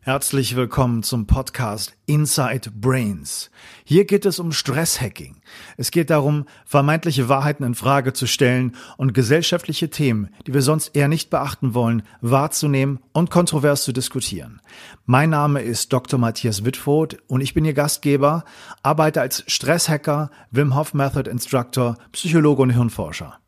Herzlich willkommen zum Podcast Inside Brains. Hier geht es um Stresshacking. Es geht darum, vermeintliche Wahrheiten in Frage zu stellen und gesellschaftliche Themen, die wir sonst eher nicht beachten wollen, wahrzunehmen und kontrovers zu diskutieren. Mein Name ist Dr. Matthias Wittfurt und ich bin Ihr Gastgeber, arbeite als Stresshacker, Wim Hof Method Instructor, Psychologe und Hirnforscher.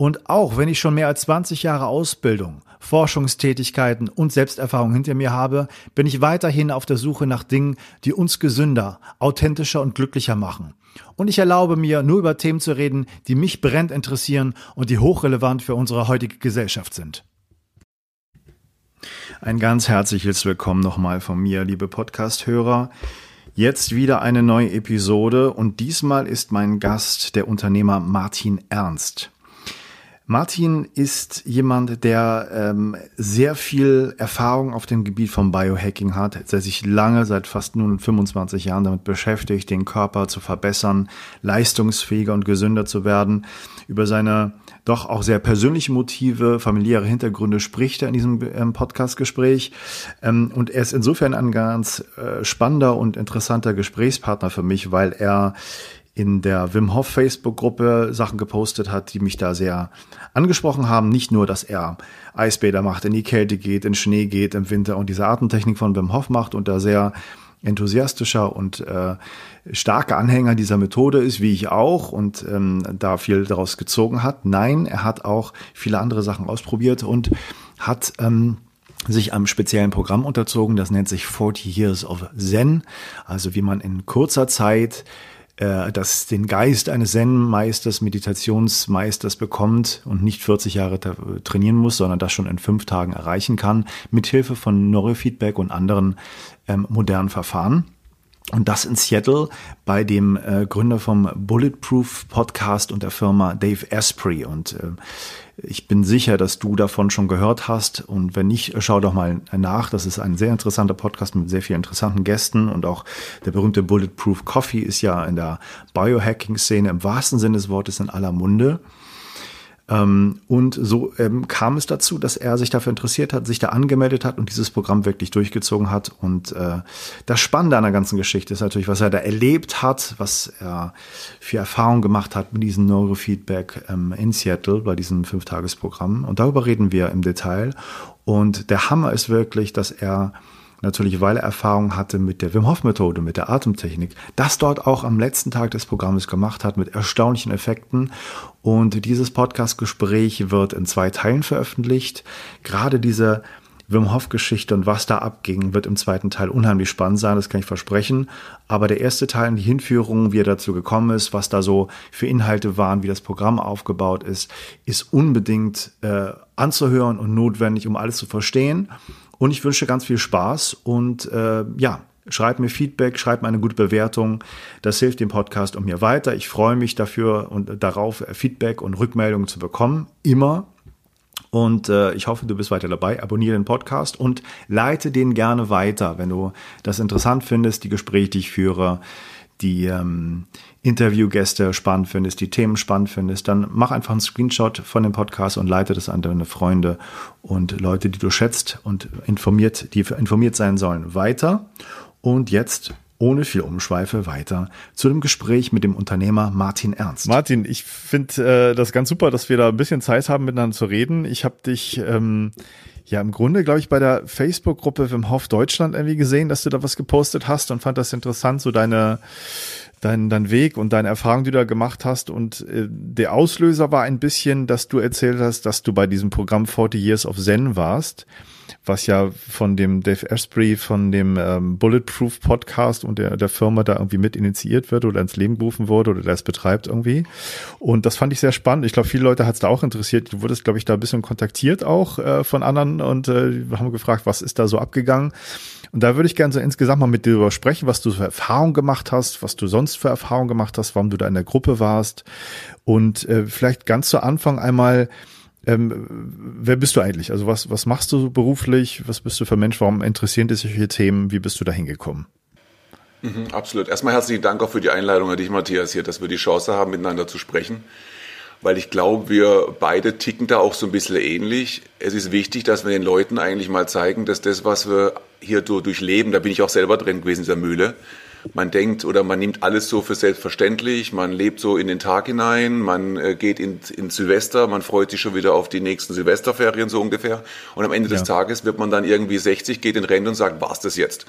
Und auch wenn ich schon mehr als 20 Jahre Ausbildung, Forschungstätigkeiten und Selbsterfahrung hinter mir habe, bin ich weiterhin auf der Suche nach Dingen, die uns gesünder, authentischer und glücklicher machen. Und ich erlaube mir, nur über Themen zu reden, die mich brennend interessieren und die hochrelevant für unsere heutige Gesellschaft sind. Ein ganz herzliches Willkommen nochmal von mir, liebe Podcast-Hörer. Jetzt wieder eine neue Episode und diesmal ist mein Gast der Unternehmer Martin Ernst. Martin ist jemand, der ähm, sehr viel Erfahrung auf dem Gebiet von Biohacking hat, der sich lange, seit fast nun 25 Jahren damit beschäftigt, den Körper zu verbessern, leistungsfähiger und gesünder zu werden. Über seine doch auch sehr persönlichen Motive, familiäre Hintergründe spricht er in diesem ähm, Podcast-Gespräch. Ähm, und er ist insofern ein ganz äh, spannender und interessanter Gesprächspartner für mich, weil er in der Wim Hof Facebook-Gruppe Sachen gepostet hat, die mich da sehr angesprochen haben. Nicht nur, dass er Eisbäder macht, in die Kälte geht, in Schnee geht im Winter und diese Atemtechnik von Wim Hof macht und da sehr enthusiastischer und äh, starker Anhänger dieser Methode ist, wie ich auch, und ähm, da viel daraus gezogen hat. Nein, er hat auch viele andere Sachen ausprobiert und hat ähm, sich einem speziellen Programm unterzogen, das nennt sich 40 Years of Zen, also wie man in kurzer Zeit äh, das den Geist eines Zen-Meisters, Meditationsmeisters bekommt und nicht 40 Jahre trainieren muss, sondern das schon in fünf Tagen erreichen kann, mithilfe von Neurofeedback und anderen ähm, modernen Verfahren. Und das in Seattle bei dem äh, Gründer vom Bulletproof Podcast und der Firma Dave Asprey. Und äh, ich bin sicher, dass du davon schon gehört hast. Und wenn nicht, schau doch mal nach. Das ist ein sehr interessanter Podcast mit sehr vielen interessanten Gästen. Und auch der berühmte Bulletproof Coffee ist ja in der Biohacking-Szene im wahrsten Sinne des Wortes in aller Munde. Ähm, und so ähm, kam es dazu, dass er sich dafür interessiert hat, sich da angemeldet hat und dieses Programm wirklich durchgezogen hat. Und äh, das Spannende an der ganzen Geschichte ist natürlich, was er da erlebt hat, was er für Erfahrungen gemacht hat mit diesem Neurofeedback ähm, in Seattle bei diesem Fünftagesprogramm. Und darüber reden wir im Detail. Und der Hammer ist wirklich, dass er natürlich weil er Erfahrung hatte mit der Wim Hof Methode, mit der Atemtechnik, das dort auch am letzten Tag des Programmes gemacht hat mit erstaunlichen Effekten. Und dieses Podcast-Gespräch wird in zwei Teilen veröffentlicht. Gerade diese Wim Hof Geschichte und was da abging, wird im zweiten Teil unheimlich spannend sein, das kann ich versprechen. Aber der erste Teil, die Hinführung, wie er dazu gekommen ist, was da so für Inhalte waren, wie das Programm aufgebaut ist, ist unbedingt äh, anzuhören und notwendig, um alles zu verstehen. Und ich wünsche ganz viel Spaß und äh, ja, schreibt mir Feedback, schreibt mir eine gute Bewertung. Das hilft dem Podcast und mir weiter. Ich freue mich dafür und darauf, Feedback und Rückmeldungen zu bekommen. Immer. Und äh, ich hoffe, du bist weiter dabei. Abonniere den Podcast und leite den gerne weiter, wenn du das interessant findest, die Gespräche, die ich führe die ähm, Interviewgäste spannend findest, die Themen spannend findest, dann mach einfach einen Screenshot von dem Podcast und leite das an deine Freunde und Leute, die du schätzt und informiert, die informiert sein sollen, weiter. Und jetzt ohne viel Umschweife weiter zu dem Gespräch mit dem Unternehmer Martin Ernst. Martin, ich finde äh, das ganz super, dass wir da ein bisschen Zeit haben, miteinander zu reden. Ich habe dich ähm, ja im Grunde, glaube ich, bei der Facebook-Gruppe Wim Hof Deutschland irgendwie gesehen, dass du da was gepostet hast und fand das interessant, so deine dein, dein Weg und deine Erfahrung, die du da gemacht hast. Und äh, der Auslöser war ein bisschen, dass du erzählt hast, dass du bei diesem Programm 40 Years of Zen warst was ja von dem Dave Asprey, von dem ähm, Bulletproof Podcast und der, der Firma da irgendwie mit initiiert wird oder ins Leben gerufen wurde oder der es betreibt irgendwie. Und das fand ich sehr spannend. Ich glaube, viele Leute hat es da auch interessiert. Du wurdest, glaube ich, da ein bisschen kontaktiert auch äh, von anderen und äh, haben gefragt, was ist da so abgegangen. Und da würde ich gerne so insgesamt mal mit dir darüber sprechen, was du für Erfahrungen gemacht hast, was du sonst für Erfahrungen gemacht hast, warum du da in der Gruppe warst. Und äh, vielleicht ganz zu Anfang einmal, ähm, wer bist du eigentlich? Also was, was machst du beruflich? Was bist du für Mensch? Warum interessieren dich solche Themen? Wie bist du da hingekommen? Mhm, absolut. Erstmal herzlichen Dank auch für die Einladung an dich, Matthias, hier, dass wir die Chance haben, miteinander zu sprechen. Weil ich glaube, wir beide ticken da auch so ein bisschen ähnlich. Es ist wichtig, dass wir den Leuten eigentlich mal zeigen, dass das, was wir hier durchleben, da bin ich auch selber drin gewesen in dieser Mühle, man denkt oder man nimmt alles so für selbstverständlich, man lebt so in den Tag hinein, man äh, geht in, in Silvester, man freut sich schon wieder auf die nächsten Silvesterferien so ungefähr und am Ende ja. des Tages wird man dann irgendwie 60, geht in Rente und sagt, war's das jetzt?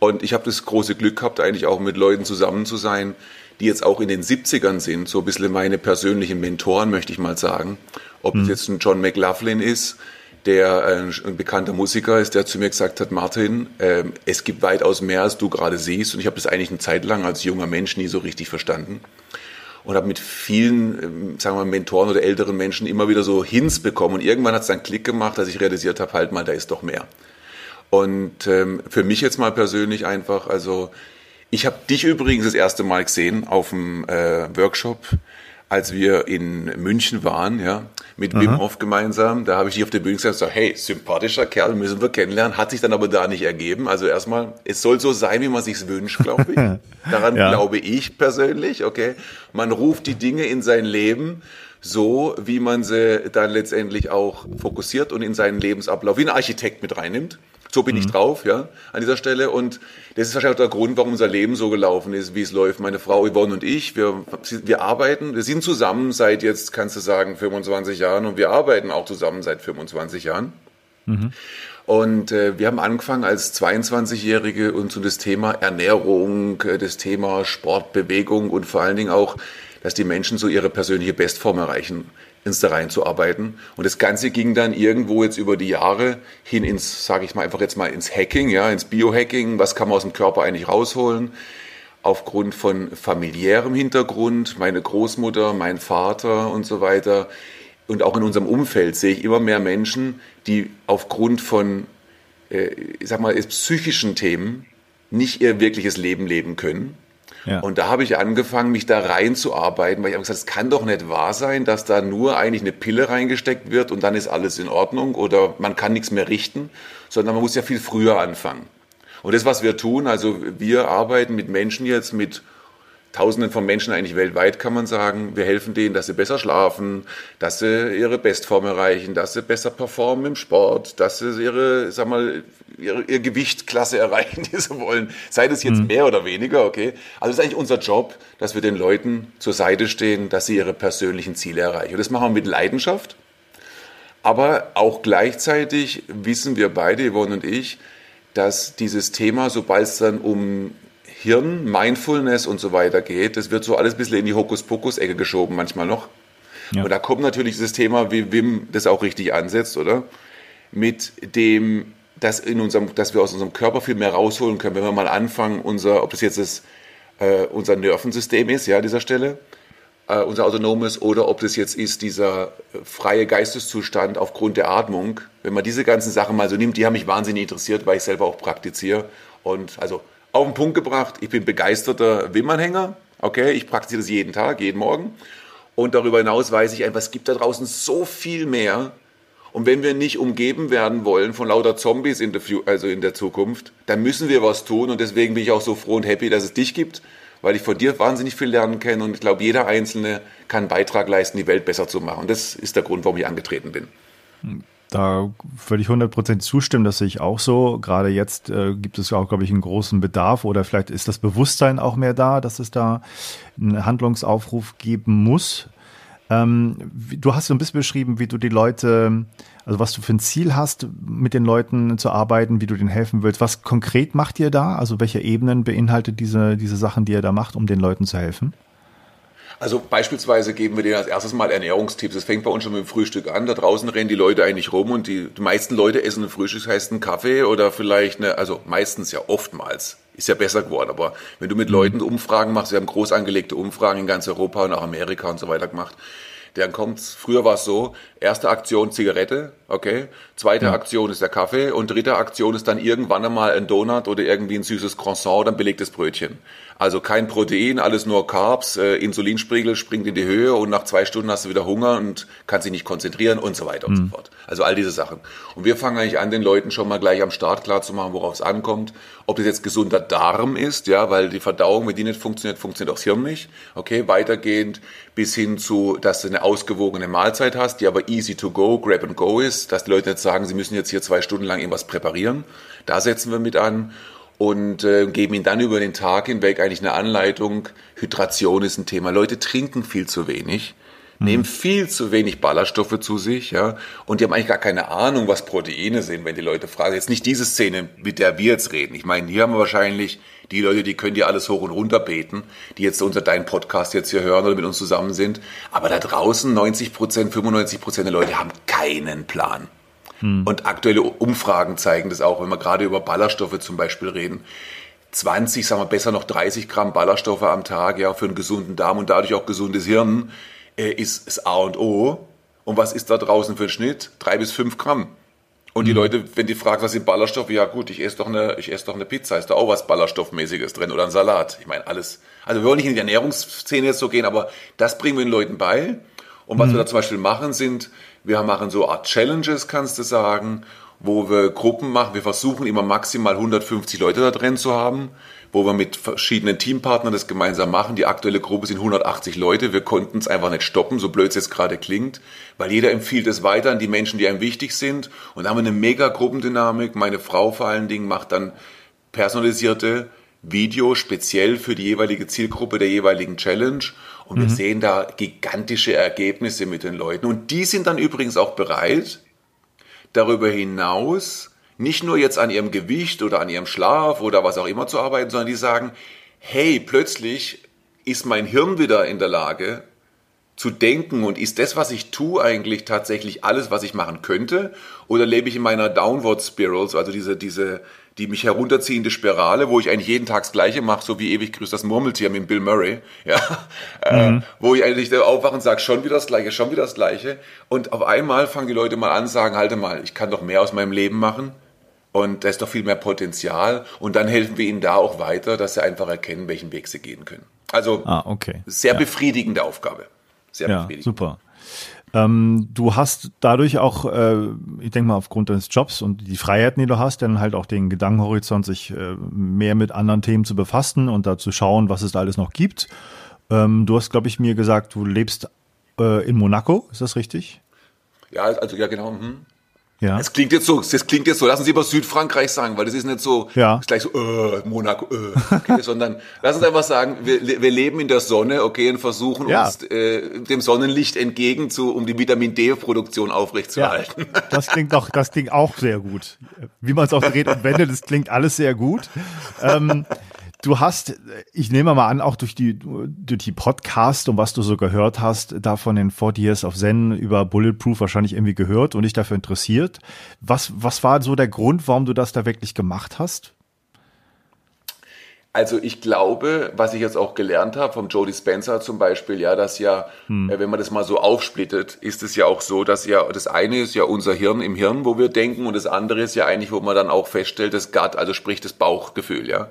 Und ich habe das große Glück gehabt, eigentlich auch mit Leuten zusammen zu sein, die jetzt auch in den 70ern sind, so ein bisschen meine persönlichen Mentoren, möchte ich mal sagen. Ob mhm. es jetzt ein John McLaughlin ist, der äh, ein bekannter Musiker ist, der zu mir gesagt hat, Martin, äh, es gibt weitaus mehr, als du gerade siehst. Und ich habe das eigentlich eine Zeit lang als junger Mensch nie so richtig verstanden. Und habe mit vielen, ähm, sagen wir mal, Mentoren oder älteren Menschen immer wieder so Hints bekommen. Und irgendwann hat es dann Klick gemacht, dass ich realisiert habe, halt mal, da ist doch mehr. Und ähm, für mich jetzt mal persönlich einfach, also ich habe dich übrigens das erste Mal gesehen auf dem äh, Workshop, als wir in München waren, ja, mit Aha. Wim Hof gemeinsam. Da habe ich dich auf der Bühne gesagt, so, hey, sympathischer Kerl, müssen wir kennenlernen. Hat sich dann aber da nicht ergeben. Also erstmal, es soll so sein, wie man sich's wünscht, glaube ich. Daran ja. glaube ich persönlich, okay. Man ruft die Dinge in sein Leben so, wie man sie dann letztendlich auch fokussiert und in seinen Lebensablauf wie ein Architekt mit reinnimmt. So bin mhm. ich drauf, ja, an dieser Stelle. Und das ist wahrscheinlich auch der Grund, warum unser Leben so gelaufen ist, wie es läuft. Meine Frau Yvonne und ich, wir, wir arbeiten, wir sind zusammen seit jetzt, kannst du sagen, 25 Jahren und wir arbeiten auch zusammen seit 25 Jahren. Mhm. Und äh, wir haben angefangen als 22-Jährige uns um das Thema Ernährung, äh, das Thema Sport, Bewegung und vor allen Dingen auch, dass die Menschen so ihre persönliche Bestform erreichen ins da reinzuarbeiten. Und das Ganze ging dann irgendwo jetzt über die Jahre hin ins, sage ich mal einfach jetzt mal ins Hacking, ja, ins Biohacking. Was kann man aus dem Körper eigentlich rausholen? Aufgrund von familiärem Hintergrund, meine Großmutter, mein Vater und so weiter. Und auch in unserem Umfeld sehe ich immer mehr Menschen, die aufgrund von, äh, ich sag mal, psychischen Themen nicht ihr wirkliches Leben leben können ja. Und da habe ich angefangen, mich da reinzuarbeiten, weil ich habe gesagt, es kann doch nicht wahr sein, dass da nur eigentlich eine Pille reingesteckt wird und dann ist alles in Ordnung oder man kann nichts mehr richten, sondern man muss ja viel früher anfangen. Und das, was wir tun, also wir arbeiten mit Menschen jetzt mit Tausenden von Menschen eigentlich weltweit, kann man sagen. Wir helfen denen, dass sie besser schlafen, dass sie ihre Bestform erreichen, dass sie besser performen im Sport, dass sie ihre, sag mal, ihre, ihr Gewichtklasse erreichen, die sie wollen. Sei das jetzt mhm. mehr oder weniger, okay? Also es ist eigentlich unser Job, dass wir den Leuten zur Seite stehen, dass sie ihre persönlichen Ziele erreichen. Und das machen wir mit Leidenschaft. Aber auch gleichzeitig wissen wir beide, Yvonne und ich, dass dieses Thema, sobald es dann um Hirn, Mindfulness und so weiter geht, das wird so alles ein bisschen in die Hokuspokus-Ecke geschoben manchmal noch. Ja. Und da kommt natürlich dieses Thema, wie Wim das auch richtig ansetzt, oder? Mit dem, dass, in unserem, dass wir aus unserem Körper viel mehr rausholen können, wenn wir mal anfangen, unser, ob das jetzt das, äh, unser Nervensystem ist, ja, an dieser Stelle, äh, unser autonomes, oder ob das jetzt ist dieser freie Geisteszustand aufgrund der Atmung. Wenn man diese ganzen Sachen mal so nimmt, die haben mich wahnsinnig interessiert, weil ich selber auch praktiziere. Und also auf den Punkt gebracht, ich bin begeisterter Wimmanhänger. Okay, ich praktiziere das jeden Tag, jeden Morgen. Und darüber hinaus weiß ich einfach, es gibt da draußen so viel mehr. Und wenn wir nicht umgeben werden wollen von lauter Zombies in der, also in der Zukunft, dann müssen wir was tun. Und deswegen bin ich auch so froh und happy, dass es dich gibt, weil ich von dir wahnsinnig viel lernen kann. Und ich glaube, jeder Einzelne kann einen Beitrag leisten, die Welt besser zu machen. Und das ist der Grund, warum ich angetreten bin. Da würde ich 100% zustimmen, das sehe ich auch so. Gerade jetzt äh, gibt es auch, glaube ich, einen großen Bedarf oder vielleicht ist das Bewusstsein auch mehr da, dass es da einen Handlungsaufruf geben muss. Ähm, du hast so ein bisschen beschrieben, wie du die Leute, also was du für ein Ziel hast, mit den Leuten zu arbeiten, wie du denen helfen willst. Was konkret macht ihr da? Also welche Ebenen beinhaltet diese, diese Sachen, die ihr da macht, um den Leuten zu helfen? Also beispielsweise geben wir denen als erstes mal Ernährungstipps. Das fängt bei uns schon mit dem Frühstück an. Da draußen rennen die Leute eigentlich rum und die, die meisten Leute essen ein Frühstück, das heißt einen Kaffee oder vielleicht eine, also meistens ja oftmals, ist ja besser geworden. Aber wenn du mit mhm. Leuten Umfragen machst, wir haben groß angelegte Umfragen in ganz Europa und auch Amerika und so weiter gemacht, dann kommt früher war es so, erste Aktion Zigarette, okay, zweite ja. Aktion ist der Kaffee und dritte Aktion ist dann irgendwann einmal ein Donut oder irgendwie ein süßes Croissant oder ein belegtes Brötchen. Also kein Protein, alles nur Carbs, äh, Insulinspiegel springt in die Höhe und nach zwei Stunden hast du wieder Hunger und kannst dich nicht konzentrieren und so weiter und mhm. so fort. Also all diese Sachen. Und wir fangen eigentlich an, den Leuten schon mal gleich am Start klar zu machen, worauf es ankommt. Ob das jetzt gesunder Darm ist, ja, weil die Verdauung, wenn die nicht funktioniert, funktioniert auch das Hirn nicht. Okay, weitergehend bis hin zu, dass du eine ausgewogene Mahlzeit hast, die aber easy to go, grab and go ist, dass die Leute nicht sagen, sie müssen jetzt hier zwei Stunden lang irgendwas präparieren. Da setzen wir mit an und äh, geben ihnen dann über den Tag hinweg eigentlich eine Anleitung. Hydration ist ein Thema. Leute trinken viel zu wenig nehmen viel zu wenig Ballaststoffe zu sich, ja, und die haben eigentlich gar keine Ahnung, was Proteine sind, wenn die Leute fragen. Jetzt nicht diese Szene, mit der wir jetzt reden. Ich meine, hier haben wir wahrscheinlich die Leute, die können dir alles hoch und runter beten, die jetzt unter deinen Podcast jetzt hier hören oder mit uns zusammen sind. Aber da draußen 90 Prozent, 95 Prozent der Leute haben keinen Plan. Hm. Und aktuelle Umfragen zeigen das auch, wenn wir gerade über Ballaststoffe zum Beispiel reden. 20, sagen wir besser noch 30 Gramm Ballaststoffe am Tag, ja, für einen gesunden Darm und dadurch auch gesundes Hirn äh, ist, ist A und O. Und was ist da draußen für ein Schnitt? Drei bis fünf Gramm. Und die mhm. Leute, wenn die fragen, was sind Ballaststoffe, ja gut, ich esse doch eine, ich esse doch eine Pizza, ist da auch was Ballaststoffmäßiges drin oder ein Salat. Ich meine, alles. Also wir wollen nicht in die Ernährungsszene jetzt so gehen, aber das bringen wir den Leuten bei. Und was mhm. wir da zum Beispiel machen, sind, wir machen so Art Challenges, kannst du sagen, wo wir Gruppen machen. Wir versuchen immer maximal 150 Leute da drin zu haben wo wir mit verschiedenen Teampartnern das gemeinsam machen. Die aktuelle Gruppe sind 180 Leute. Wir konnten es einfach nicht stoppen, so blöd es jetzt gerade klingt, weil jeder empfiehlt es weiter an die Menschen, die einem wichtig sind. Und da haben wir eine mega Gruppendynamik. Meine Frau vor allen Dingen macht dann personalisierte Videos speziell für die jeweilige Zielgruppe der jeweiligen Challenge. Und wir mhm. sehen da gigantische Ergebnisse mit den Leuten. Und die sind dann übrigens auch bereit, darüber hinaus nicht nur jetzt an ihrem Gewicht oder an ihrem Schlaf oder was auch immer zu arbeiten, sondern die sagen, hey, plötzlich ist mein Hirn wieder in der Lage zu denken und ist das, was ich tue, eigentlich tatsächlich alles, was ich machen könnte? Oder lebe ich in meiner Downward Spirals, also diese, diese, die mich herunterziehende Spirale, wo ich eigentlich jeden Tag das Gleiche mache, so wie ewig grüßt das Murmeltier mit Bill Murray, ja, äh, mhm. äh, wo ich eigentlich aufwache und sage, schon wieder das Gleiche, schon wieder das Gleiche. Und auf einmal fangen die Leute mal an, sagen, halte mal, ich kann doch mehr aus meinem Leben machen und da ist doch viel mehr Potenzial. Und dann helfen wir ihnen da auch weiter, dass sie einfach erkennen, welchen Weg sie gehen können. Also ah, okay. sehr ja. befriedigende Aufgabe. Sehr ja, befriedigend. Super. Ähm, du hast dadurch auch, äh, ich denke mal, aufgrund deines Jobs und die Freiheiten, die du hast, dann halt auch den Gedankenhorizont, sich äh, mehr mit anderen Themen zu befassen und da zu schauen, was es da alles noch gibt. Ähm, du hast, glaube ich, mir gesagt, du lebst äh, in Monaco, ist das richtig? Ja, also ja, genau. Hm. Ja. Es klingt jetzt so, das klingt jetzt so, lassen Sie über Südfrankreich sagen, weil das ist nicht so, ja. ist gleich so, äh, Monaco, äh, okay, sondern lass uns einfach sagen, wir, wir leben in der Sonne, okay, und versuchen ja. uns äh, dem Sonnenlicht entgegen zu, um die Vitamin D-Produktion aufrechtzuerhalten. Ja, das klingt doch, das klingt auch sehr gut. Wie man es auch dreht und wendet, das klingt alles sehr gut. Ähm, Du hast, ich nehme mal an, auch durch die, durch die Podcast und was du so gehört hast, da von den 40 Years of Zen über Bulletproof wahrscheinlich irgendwie gehört und dich dafür interessiert. Was, was war so der Grund, warum du das da wirklich gemacht hast? Also ich glaube, was ich jetzt auch gelernt habe vom Jody Spencer zum Beispiel, ja, dass ja, hm. Äh, wenn man das mal so aufsplittet, ist es ja auch so, dass ja das eine ist ja unser Hirn im Hirn, wo wir denken, und das andere ist ja eigentlich, wo man dann auch feststellt, das Gut, also sprich das Bauchgefühl, ja.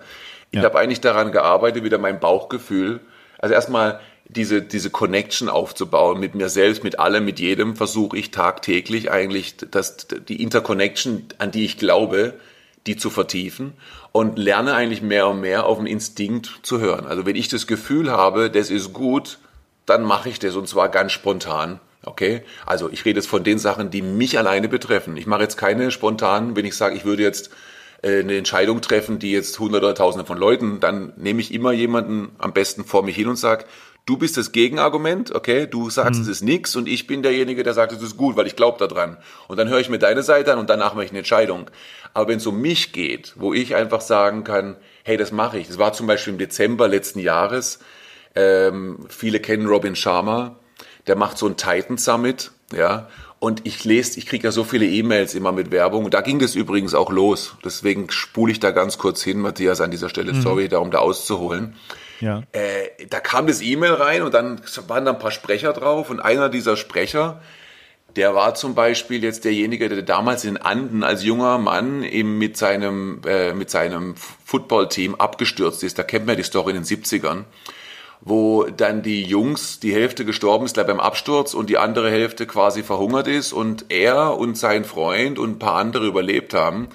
Ich ja. habe eigentlich daran gearbeitet, wieder mein Bauchgefühl, also erstmal diese, diese Connection aufzubauen mit mir selbst, mit allem, mit jedem, versuche ich tagtäglich eigentlich, dass die Interconnection, an die ich glaube, die zu vertiefen und lerne eigentlich mehr und mehr auf den Instinkt zu hören. Also wenn ich das Gefühl habe, das ist gut, dann mache ich das und zwar ganz spontan. Okay? Also ich rede jetzt von den Sachen, die mich alleine betreffen. Ich mache jetzt keine spontanen, wenn ich sage, ich würde jetzt äh, eine Entscheidung treffen, die jetzt hunderte oder tausende von Leuten, dann nehme ich immer jemanden am besten vor mich hin und sage, du bist das Gegenargument, okay, du sagst, mhm. es ist nix und ich bin derjenige, der sagt, es ist gut, weil ich glaube daran. Und dann höre ich mir deine Seite an und danach mache ich eine Entscheidung. Aber wenn es um mich geht, wo ich einfach sagen kann, hey, das mache ich. Das war zum Beispiel im Dezember letzten Jahres. Ähm, viele kennen Robin Sharma. Der macht so ein Titan Summit, ja. Und ich lese, ich kriege ja so viele E-Mails immer mit Werbung. Und da ging das übrigens auch los. Deswegen spule ich da ganz kurz hin, Matthias, an dieser Stelle. Mhm. Sorry, da um da auszuholen. Ja. Äh, da kam das E-Mail rein und dann waren da ein paar Sprecher drauf. Und einer dieser Sprecher, der war zum Beispiel jetzt derjenige, der damals in Anden als junger Mann eben mit seinem, äh, mit seinem Footballteam abgestürzt ist. Da kennt man die Story in den 70ern wo dann die Jungs, die Hälfte gestorben ist beim Absturz und die andere Hälfte quasi verhungert ist und er und sein Freund und ein paar andere überlebt haben.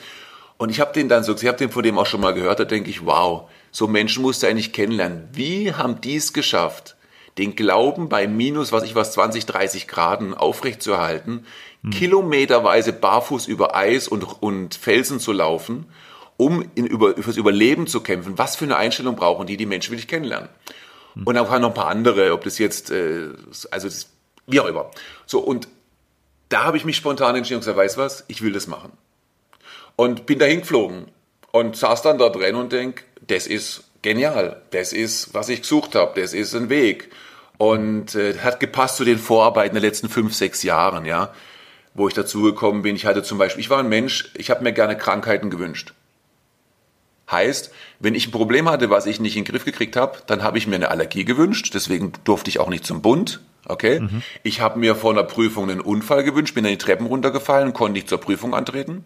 Und ich habe den dann so, ich habe den von dem auch schon mal gehört, da denke ich, wow, so Menschen musst du eigentlich kennenlernen. Wie haben die es geschafft, den Glauben bei minus, was ich was, 20, 30 Graden aufrechtzuerhalten, hm. kilometerweise barfuß über Eis und, und Felsen zu laufen, um in, über, fürs Überleben zu kämpfen. Was für eine Einstellung brauchen die, die Menschen will ich kennenlernen. Und waren noch ein paar andere, ob das jetzt, äh, also das, wie auch immer. So, und da habe ich mich spontan entschieden und gesagt, weißt was, ich will das machen. Und bin dahin geflogen und saß dann da drin und denk, das ist genial, das ist, was ich gesucht habe, das ist ein Weg. Und äh, hat gepasst zu den Vorarbeiten der letzten fünf, sechs Jahren, ja, wo ich dazugekommen bin. Ich hatte zum Beispiel, ich war ein Mensch, ich habe mir gerne Krankheiten gewünscht. Heißt, wenn ich ein Problem hatte, was ich nicht in den Griff gekriegt habe, dann habe ich mir eine Allergie gewünscht. Deswegen durfte ich auch nicht zum Bund. Okay. Mhm. Ich habe mir vor einer Prüfung einen Unfall gewünscht, bin dann die Treppen runtergefallen, konnte nicht zur Prüfung antreten.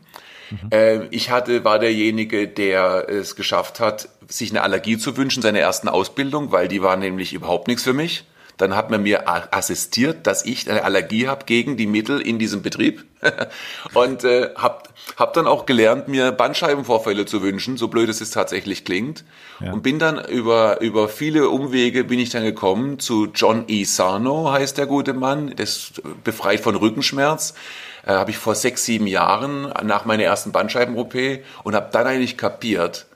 Mhm. Äh, ich hatte, war derjenige, der es geschafft hat, sich eine Allergie zu wünschen, seine ersten Ausbildung, weil die war nämlich überhaupt nichts für mich. Dann hat man mir assistiert, dass ich eine Allergie habe gegen die Mittel in diesem Betrieb und äh, habe hab dann auch gelernt, mir Bandscheibenvorfälle zu wünschen, so blöd es jetzt tatsächlich klingt. Ja. Und bin dann über, über viele Umwege bin ich dann gekommen zu John E. Sarno, heißt der gute Mann, das befreit von Rückenschmerz. Äh, habe ich vor sechs, sieben Jahren nach meiner ersten Bandscheiben-OP und habe dann eigentlich kapiert,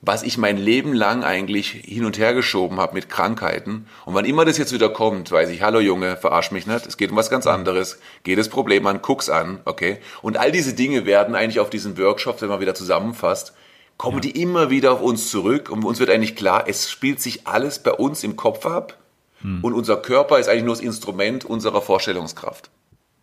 was ich mein Leben lang eigentlich hin und her geschoben habe mit Krankheiten. Und wann immer das jetzt wieder kommt, weiß ich, hallo Junge, verarsch mich nicht, es geht um was ganz anderes, geh das Problem an, guck's an, okay? Und all diese Dinge werden eigentlich auf diesen Workshops, wenn man wieder zusammenfasst, kommen ja. die immer wieder auf uns zurück und uns wird eigentlich klar, es spielt sich alles bei uns im Kopf ab hm. und unser Körper ist eigentlich nur das Instrument unserer Vorstellungskraft.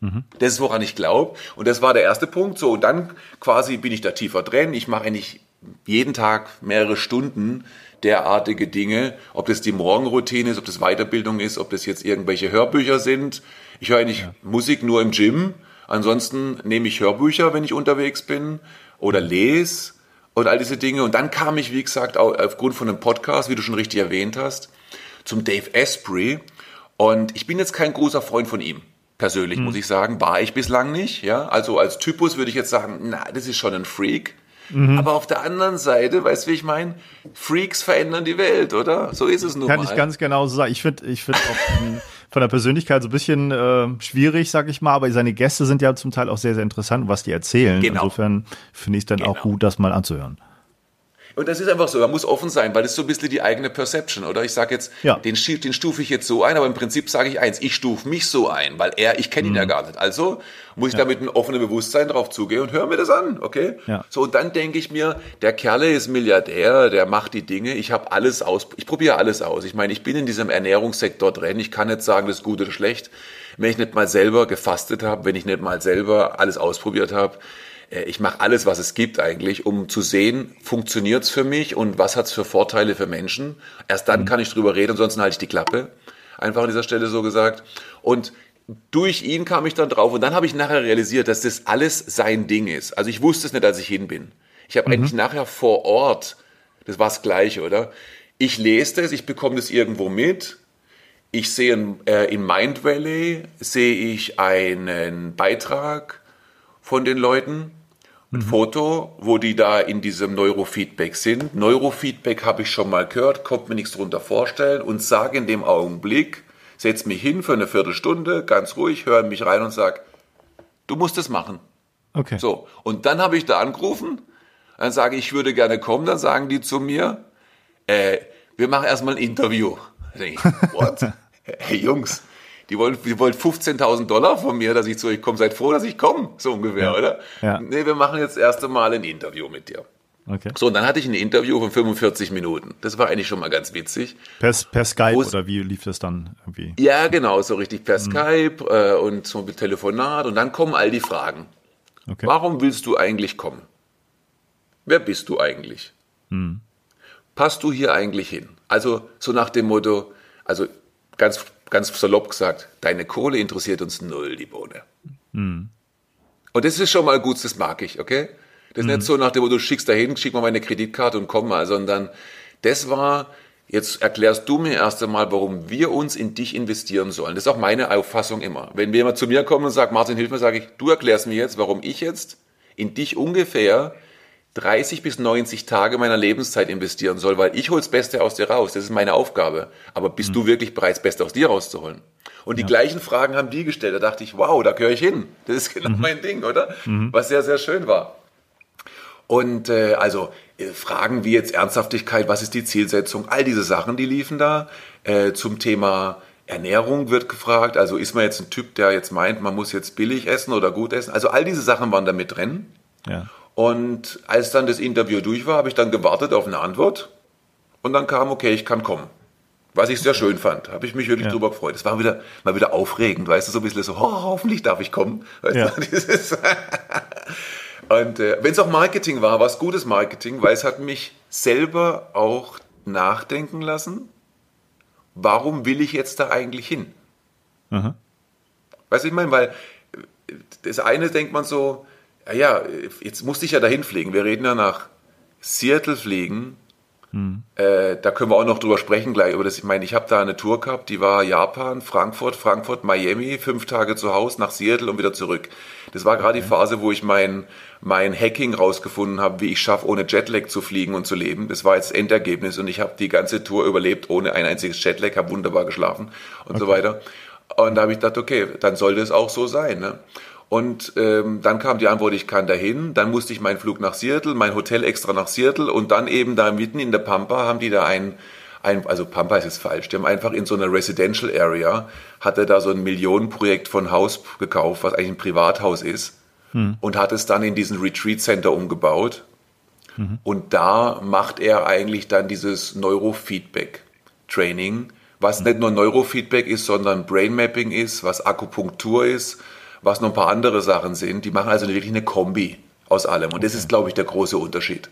Mhm. Das ist, woran ich glaube. Und das war der erste Punkt. So, und dann quasi bin ich da tiefer drin. Ich mache eigentlich jeden Tag mehrere Stunden derartige Dinge, ob das die Morgenroutine ist, ob das Weiterbildung ist, ob das jetzt irgendwelche Hörbücher sind. Ich höre eigentlich ja. Musik nur im Gym. Ansonsten nehme ich Hörbücher, wenn ich unterwegs bin oder lese und all diese Dinge. Und dann kam ich, wie gesagt, aufgrund von einem Podcast, wie du schon richtig erwähnt hast, zum Dave Asprey. Und ich bin jetzt kein großer Freund von ihm. Persönlich hm. muss ich sagen, war ich bislang nicht. Ja, also als Typus würde ich jetzt sagen, na, das ist schon ein Freak. Mhm. Aber auf der anderen Seite, weißt du, wie ich meine? Freaks verändern die Welt, oder? So ist es nun Kann mal. ich ganz genau so sagen. Ich finde, ich finde auch von der Persönlichkeit so ein bisschen äh, schwierig, sag ich mal, aber seine Gäste sind ja zum Teil auch sehr, sehr interessant, was die erzählen. Genau. Insofern finde ich es dann genau. auch gut, das mal anzuhören. Und das ist einfach so, man muss offen sein, weil das ist so ein bisschen die eigene Perception, oder? Ich sage jetzt, ja. den, den stufe ich jetzt so ein, aber im Prinzip sage ich eins, ich stufe mich so ein, weil er, ich kenne ihn mhm. ja gar nicht. Also muss ich ja. da mit einem offenen Bewusstsein drauf zugehen und höre mir das an, okay? Ja. So, und dann denke ich mir, der Kerle ist Milliardär, der macht die Dinge, ich habe alles aus, ich probiere alles aus. Ich meine, ich bin in diesem Ernährungssektor drin, ich kann nicht sagen, das ist gut oder schlecht, wenn ich nicht mal selber gefastet habe, wenn ich nicht mal selber alles ausprobiert habe ich mache alles, was es gibt eigentlich, um zu sehen, funktioniert es für mich und was hat es für Vorteile für Menschen. Erst dann mhm. kann ich drüber reden, ansonsten halte ich die Klappe. Einfach an dieser Stelle so gesagt. Und durch ihn kam ich dann drauf und dann habe ich nachher realisiert, dass das alles sein Ding ist. Also ich wusste es nicht, als ich hin bin. Ich habe mhm. eigentlich nachher vor Ort, das war das Gleiche, oder? Ich lese das, ich bekomme das irgendwo mit. Ich sehe äh, in Mind Valley sehe ich einen Beitrag von den Leuten. Ein mhm. Foto, wo die da in diesem Neurofeedback sind. Neurofeedback habe ich schon mal gehört, kommt mir nichts drunter vorstellen und sage in dem Augenblick, setz mich hin für eine Viertelstunde, ganz ruhig, höre mich rein und sage, du musst es machen. Okay. So. Und dann habe ich da angerufen, dann sage ich, ich würde gerne kommen, dann sagen die zu mir, äh, wir machen erstmal ein Interview. Dann denke ich, what? hey Jungs, die wollen, die wollen 15.000 Dollar von mir, dass ich zu euch komme. Seid froh, dass ich komme, so ungefähr, ja. oder? Ja. Nee, wir machen jetzt das erste Mal ein Interview mit dir. Okay. So, und dann hatte ich ein Interview von 45 Minuten. Das war eigentlich schon mal ganz witzig. Per, per Skype oder wie lief das dann irgendwie? Ja, genau, so richtig per mhm. Skype äh, und so mit Telefonat. Und dann kommen all die Fragen. Okay. Warum willst du eigentlich kommen? Wer bist du eigentlich? Mhm. Passt du hier eigentlich hin? Also so nach dem Motto, also ganz ganz salopp gesagt, deine Kohle interessiert uns null, die Bohne. Mhm. Und das ist schon mal gut, das mag ich, okay? Das ist mhm. nicht so nach dem, wo du schickst dahin, schick mal meine Kreditkarte und komm mal, sondern das war, jetzt erklärst du mir erst einmal, warum wir uns in dich investieren sollen. Das ist auch meine Auffassung immer. Wenn jemand zu mir kommt und sagt, Martin, hilf mir, sage ich, du erklärst mir jetzt, warum ich jetzt in dich ungefähr 30 bis 90 Tage meiner Lebenszeit investieren soll, weil ich hole das Beste aus dir raus. Das ist meine Aufgabe. Aber bist mhm. du wirklich bereit, das Beste aus dir rauszuholen? Und die ja. gleichen Fragen haben die gestellt. Da dachte ich, wow, da gehöre ich hin. Das ist genau mhm. mein Ding, oder? Mhm. Was sehr, sehr schön war. Und äh, also äh, Fragen wie jetzt Ernsthaftigkeit, was ist die Zielsetzung, all diese Sachen, die liefen da. Äh, zum Thema Ernährung wird gefragt. Also ist man jetzt ein Typ, der jetzt meint, man muss jetzt billig essen oder gut essen. Also all diese Sachen waren da mit drin. Ja. Und als dann das Interview durch war, habe ich dann gewartet auf eine Antwort. Und dann kam, okay, ich kann kommen. Was ich sehr schön fand. Habe ich mich wirklich ja. drüber gefreut. Es war wieder, mal wieder aufregend, weißt du, so ein bisschen so, oh, hoffentlich darf ich kommen. Weißt ja. Und äh, wenn es auch Marketing war, war es gutes Marketing, weil es hat mich selber auch nachdenken lassen, warum will ich jetzt da eigentlich hin? Mhm. Weißt du, ich meine, weil äh, das eine denkt man so, ja, jetzt musste ich ja dahin fliegen. Wir reden ja nach Seattle fliegen. Hm. Äh, da können wir auch noch drüber sprechen gleich. Aber das, ich meine, ich habe da eine Tour gehabt, die war Japan, Frankfurt, Frankfurt, Miami, fünf Tage zu Hause, nach Seattle und wieder zurück. Das war gerade okay. die Phase, wo ich mein, mein Hacking rausgefunden habe, wie ich schaffe, ohne Jetlag zu fliegen und zu leben. Das war jetzt Endergebnis und ich habe die ganze Tour überlebt ohne ein einziges Jetlag, habe wunderbar geschlafen und okay. so weiter. Und da habe ich gedacht, okay, dann sollte es auch so sein. Ne? Und ähm, dann kam die Antwort, ich kann dahin. Dann musste ich meinen Flug nach Seattle, mein Hotel extra nach Seattle und dann eben da mitten in der Pampa haben die da ein, ein also Pampa ist jetzt falsch, die haben einfach in so einer Residential Area, hat er da so ein Millionenprojekt von Haus gekauft, was eigentlich ein Privathaus ist hm. und hat es dann in diesen Retreat Center umgebaut. Mhm. Und da macht er eigentlich dann dieses Neurofeedback Training, was mhm. nicht nur Neurofeedback ist, sondern Brain Mapping ist, was Akupunktur ist, was noch ein paar andere Sachen sind. Die machen also wirklich eine Kombi aus allem. Und okay. das ist, glaube ich, der große Unterschied.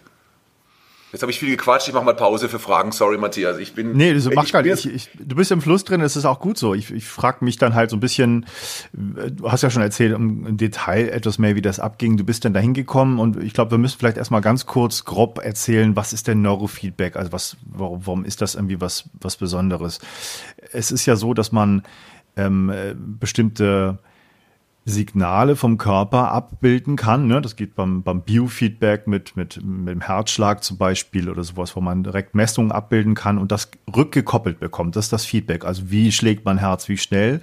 Jetzt habe ich viel gequatscht, ich mache mal Pause für Fragen. Sorry, Matthias. Ich bin. Nee, das macht gar nicht. Ich, ich, du bist im Fluss drin, das ist auch gut so. Ich, ich frage mich dann halt so ein bisschen, du hast ja schon erzählt im Detail etwas mehr, wie das abging. Du bist dann da hingekommen und ich glaube, wir müssen vielleicht erstmal ganz kurz grob erzählen, was ist denn Neurofeedback? Also was, warum, warum ist das irgendwie was, was Besonderes? Es ist ja so, dass man ähm, bestimmte Signale vom Körper abbilden kann. Ne? Das geht beim, beim Biofeedback mit, mit, mit dem Herzschlag zum Beispiel oder sowas, wo man direkt Messungen abbilden kann und das rückgekoppelt bekommt. Das ist das Feedback. Also wie schlägt mein Herz, wie schnell.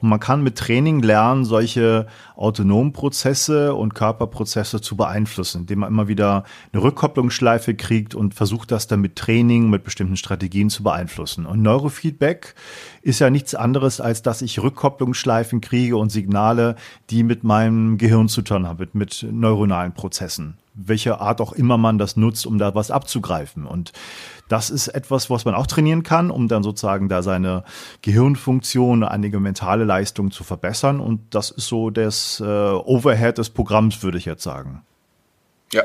Und man kann mit Training lernen, solche autonomen Prozesse und Körperprozesse zu beeinflussen, indem man immer wieder eine Rückkopplungsschleife kriegt und versucht, das dann mit Training, mit bestimmten Strategien zu beeinflussen. Und Neurofeedback ist ja nichts anderes, als dass ich Rückkopplungsschleifen kriege und Signale, die mit meinem Gehirn zu tun haben, mit, mit neuronalen Prozessen welche Art auch immer man das nutzt, um da was abzugreifen. Und das ist etwas, was man auch trainieren kann, um dann sozusagen da seine Gehirnfunktion, einige mentale Leistung zu verbessern. Und das ist so das äh, Overhead des Programms, würde ich jetzt sagen. Ja,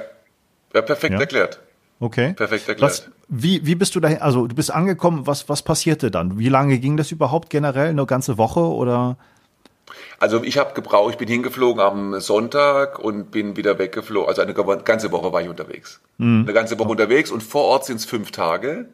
ja perfekt ja? erklärt. Okay. Perfekt erklärt. Was, wie, wie bist du dahin? Also du bist angekommen, was, was passierte dann? Wie lange ging das überhaupt generell? Eine ganze Woche oder? Also ich habe gebraucht, ich bin hingeflogen am Sonntag und bin wieder weggeflogen. Also eine ganze Woche war ich unterwegs. Mhm. Eine ganze Woche unterwegs und vor Ort sind es fünf Tage.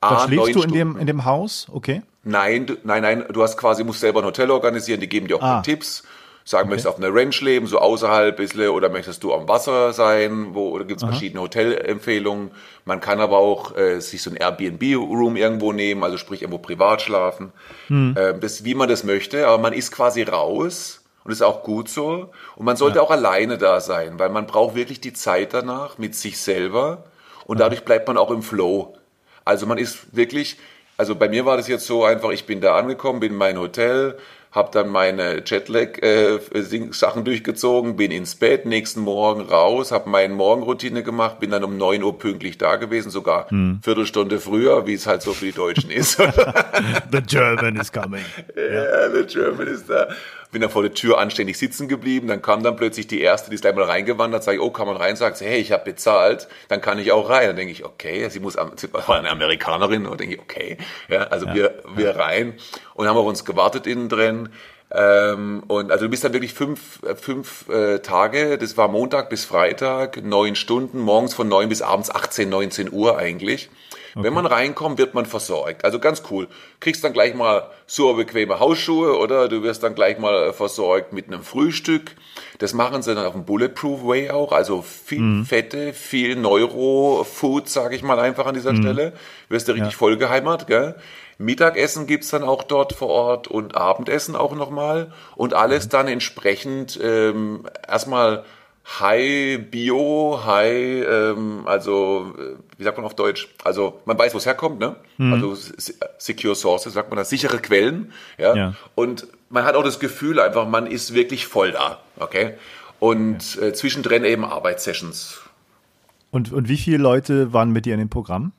Da schläfst du in dem, in dem Haus? Okay. Nein, du, nein, nein, du hast quasi, musst selber ein Hotel organisieren, die geben dir auch ah. Tipps. Sagen, okay. möchtest du auf einer Ranch leben, so außerhalb bisschen, oder möchtest du am Wasser sein, wo, oder gibt es verschiedene Hotelempfehlungen. Man kann aber auch äh, sich so ein Airbnb-Room irgendwo nehmen, also sprich irgendwo privat schlafen. Hm. Äh, das, wie man das möchte, aber man ist quasi raus und ist auch gut so. Und man sollte ja. auch alleine da sein, weil man braucht wirklich die Zeit danach mit sich selber und dadurch bleibt man auch im Flow. Also man ist wirklich, also bei mir war das jetzt so einfach, ich bin da angekommen, bin in mein Hotel, habe dann meine Jetlag-Sachen äh, durchgezogen, bin ins Bett, nächsten Morgen raus, habe meine Morgenroutine gemacht, bin dann um 9 Uhr pünktlich da gewesen, sogar hm. Viertelstunde früher, wie es halt so für die Deutschen ist. the German is coming. Yeah, the German is da. Bin dann vor der Tür anständig sitzen geblieben, dann kam dann plötzlich die erste, die ist gleich mal reingewandert, sage ich, oh, kann man rein, sagt sie, hey, ich habe bezahlt, dann kann ich auch rein. Dann denke ich, okay, sie muss, sie war eine Amerikanerin, und denke ich, okay, ja, also ja, wir, wir rein. Und haben auf uns gewartet innen drin. Ähm, und also du bist dann wirklich fünf, fünf äh, Tage, das war Montag bis Freitag, neun Stunden, morgens von neun bis abends 18, 19 Uhr eigentlich. Wenn man reinkommt, wird man versorgt. Also ganz cool. Kriegst dann gleich mal super bequeme Hausschuhe oder du wirst dann gleich mal versorgt mit einem Frühstück. Das machen sie dann auf dem Bulletproof Way auch. Also viel mhm. Fette, viel Neuro-Food, sage ich mal einfach an dieser mhm. Stelle. Wirst du richtig ja. vollgeheimert, gell? Mittagessen gibt's dann auch dort vor Ort und Abendessen auch nochmal. Und alles mhm. dann entsprechend ähm, erstmal High Bio, High, ähm, also wie sagt man auf Deutsch? Also man weiß, wo es herkommt, ne? Mhm. Also Secure Sources, sagt man da, sichere Quellen, ja? ja? Und man hat auch das Gefühl einfach, man ist wirklich voll da, okay? Und okay. Äh, zwischendrin eben Arbeitssessions. Und, und wie viele Leute waren mit dir in dem Programm?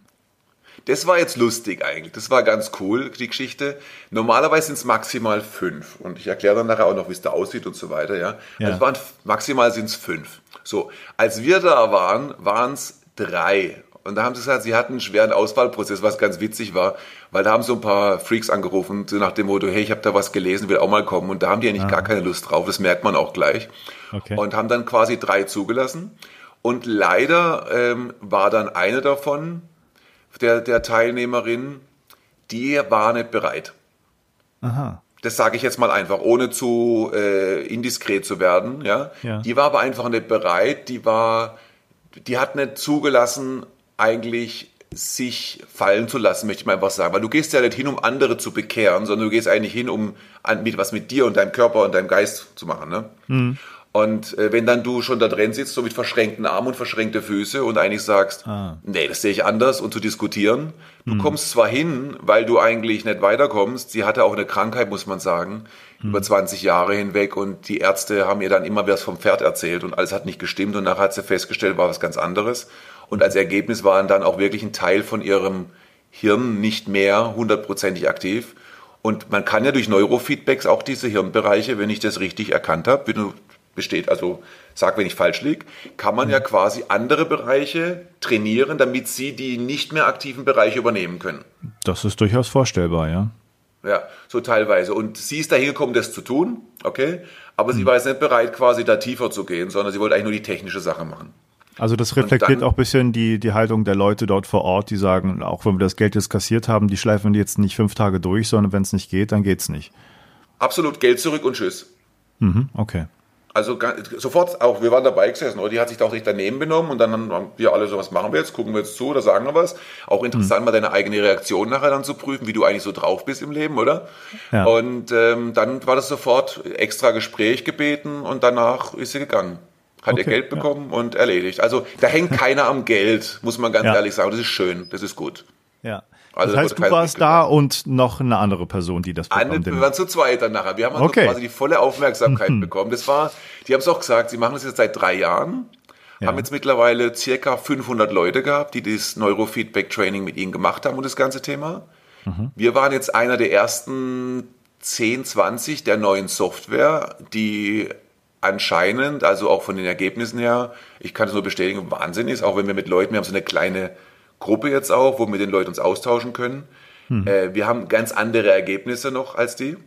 Das war jetzt lustig eigentlich. Das war ganz cool, die Geschichte. Normalerweise sind es maximal fünf. Und ich erkläre dann nachher auch noch, wie es da aussieht und so weiter. Ja. ja. Also waren, maximal sind es fünf. So, als wir da waren, waren es drei. Und da haben sie gesagt, sie hatten einen schweren Auswahlprozess, was ganz witzig war, weil da haben so ein paar Freaks angerufen, so nach dem Motto, hey, ich habe da was gelesen, will auch mal kommen. Und da haben die eigentlich ah. gar keine Lust drauf, das merkt man auch gleich. Okay. Und haben dann quasi drei zugelassen. Und leider ähm, war dann eine davon, der, der Teilnehmerin, die war nicht bereit. Aha. Das sage ich jetzt mal einfach, ohne zu äh, indiskret zu werden. Ja? ja? Die war aber einfach nicht bereit. Die war, die hat nicht zugelassen, eigentlich sich fallen zu lassen, möchte ich mal einfach sagen. Weil du gehst ja nicht hin, um andere zu bekehren, sondern du gehst eigentlich hin, um an, mit, was mit dir und deinem Körper und deinem Geist zu machen. Ne? Mhm. Und äh, wenn dann du schon da drin sitzt, so mit verschränkten Armen und verschränkte Füße und eigentlich sagst, ah. nee, das sehe ich anders und zu diskutieren, du hm. kommst zwar hin, weil du eigentlich nicht weiterkommst, sie hatte auch eine Krankheit, muss man sagen, hm. über 20 Jahre hinweg und die Ärzte haben ihr dann immer was vom Pferd erzählt und alles hat nicht gestimmt und nachher hat sie festgestellt, war was ganz anderes. Und als Ergebnis waren dann auch wirklich ein Teil von ihrem Hirn nicht mehr hundertprozentig aktiv. Und man kann ja durch Neurofeedbacks auch diese Hirnbereiche, wenn ich das richtig erkannt habe, wenn du besteht, also sag, wenn ich falsch liege, kann man ja quasi andere Bereiche trainieren, damit sie die nicht mehr aktiven Bereiche übernehmen können. Das ist durchaus vorstellbar, ja. Ja, so teilweise. Und sie ist dahin gekommen, das zu tun, okay, aber sie hm. war jetzt nicht bereit, quasi da tiefer zu gehen, sondern sie wollte eigentlich nur die technische Sache machen. Also das reflektiert dann, auch ein bisschen die, die Haltung der Leute dort vor Ort, die sagen, auch wenn wir das Geld jetzt kassiert haben, die schleifen jetzt nicht fünf Tage durch, sondern wenn es nicht geht, dann geht's nicht. Absolut Geld zurück und tschüss. Mhm, okay. Also sofort auch, wir waren dabei gesessen, oder die hat sich da auch nicht daneben benommen und dann haben wir alle so, was machen wir jetzt, gucken wir jetzt zu oder sagen wir was. Auch interessant, mhm. mal deine eigene Reaktion nachher dann zu prüfen, wie du eigentlich so drauf bist im Leben, oder? Ja. Und ähm, dann war das sofort extra Gespräch gebeten und danach ist sie gegangen. Hat okay, ihr Geld bekommen ja. und erledigt. Also da hängt keiner am Geld, muss man ganz ja. ehrlich sagen. Das ist schön, das ist gut. Ja. Also das heißt, du warst da und noch eine andere Person, die das bekommen Wir waren zu zweit dann nachher. Wir haben also okay. quasi die volle Aufmerksamkeit mhm. bekommen. Das war, die haben es auch gesagt, sie machen das jetzt seit drei Jahren. Ja. Haben jetzt mittlerweile circa 500 Leute gehabt, die das Neurofeedback-Training mit ihnen gemacht haben und das ganze Thema. Mhm. Wir waren jetzt einer der ersten 10, 20 der neuen Software, die anscheinend, also auch von den Ergebnissen her, ich kann es nur bestätigen, Wahnsinn ist, auch wenn wir mit Leuten, wir haben so eine kleine Gruppe jetzt auch, wo wir mit den Leuten uns austauschen können. Mhm. Äh, wir haben ganz andere Ergebnisse noch als die.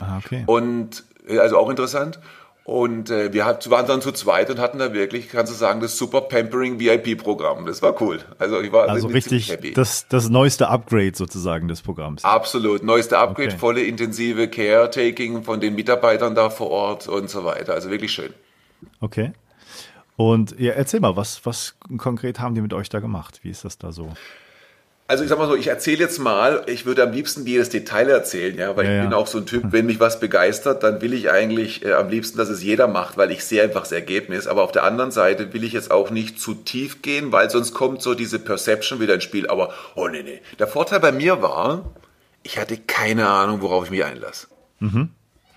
Ah, okay. Und äh, also auch interessant. Und äh, wir hat, waren dann zu zweit und hatten da wirklich, kannst du sagen, das super Pampering VIP-Programm. Das war cool. Also ich war also richtig happy. Das, das neueste Upgrade sozusagen des Programms. Absolut, neueste Upgrade, okay. volle intensive Caretaking von den Mitarbeitern da vor Ort und so weiter. Also wirklich schön. Okay. Und ja, erzähl mal, was, was konkret haben die mit euch da gemacht? Wie ist das da so? Also ich sag mal so, ich erzähle jetzt mal, ich würde am liebsten jedes Detail erzählen, ja, weil ja, ich bin auch so ein Typ, wenn mich was begeistert, dann will ich eigentlich äh, am liebsten, dass es jeder macht, weil ich sehe einfach das Ergebnis. Aber auf der anderen Seite will ich jetzt auch nicht zu tief gehen, weil sonst kommt so diese Perception wieder ins Spiel. Aber, oh nee, nee. Der Vorteil bei mir war, ich hatte keine Ahnung, worauf ich mich einlasse. Mhm.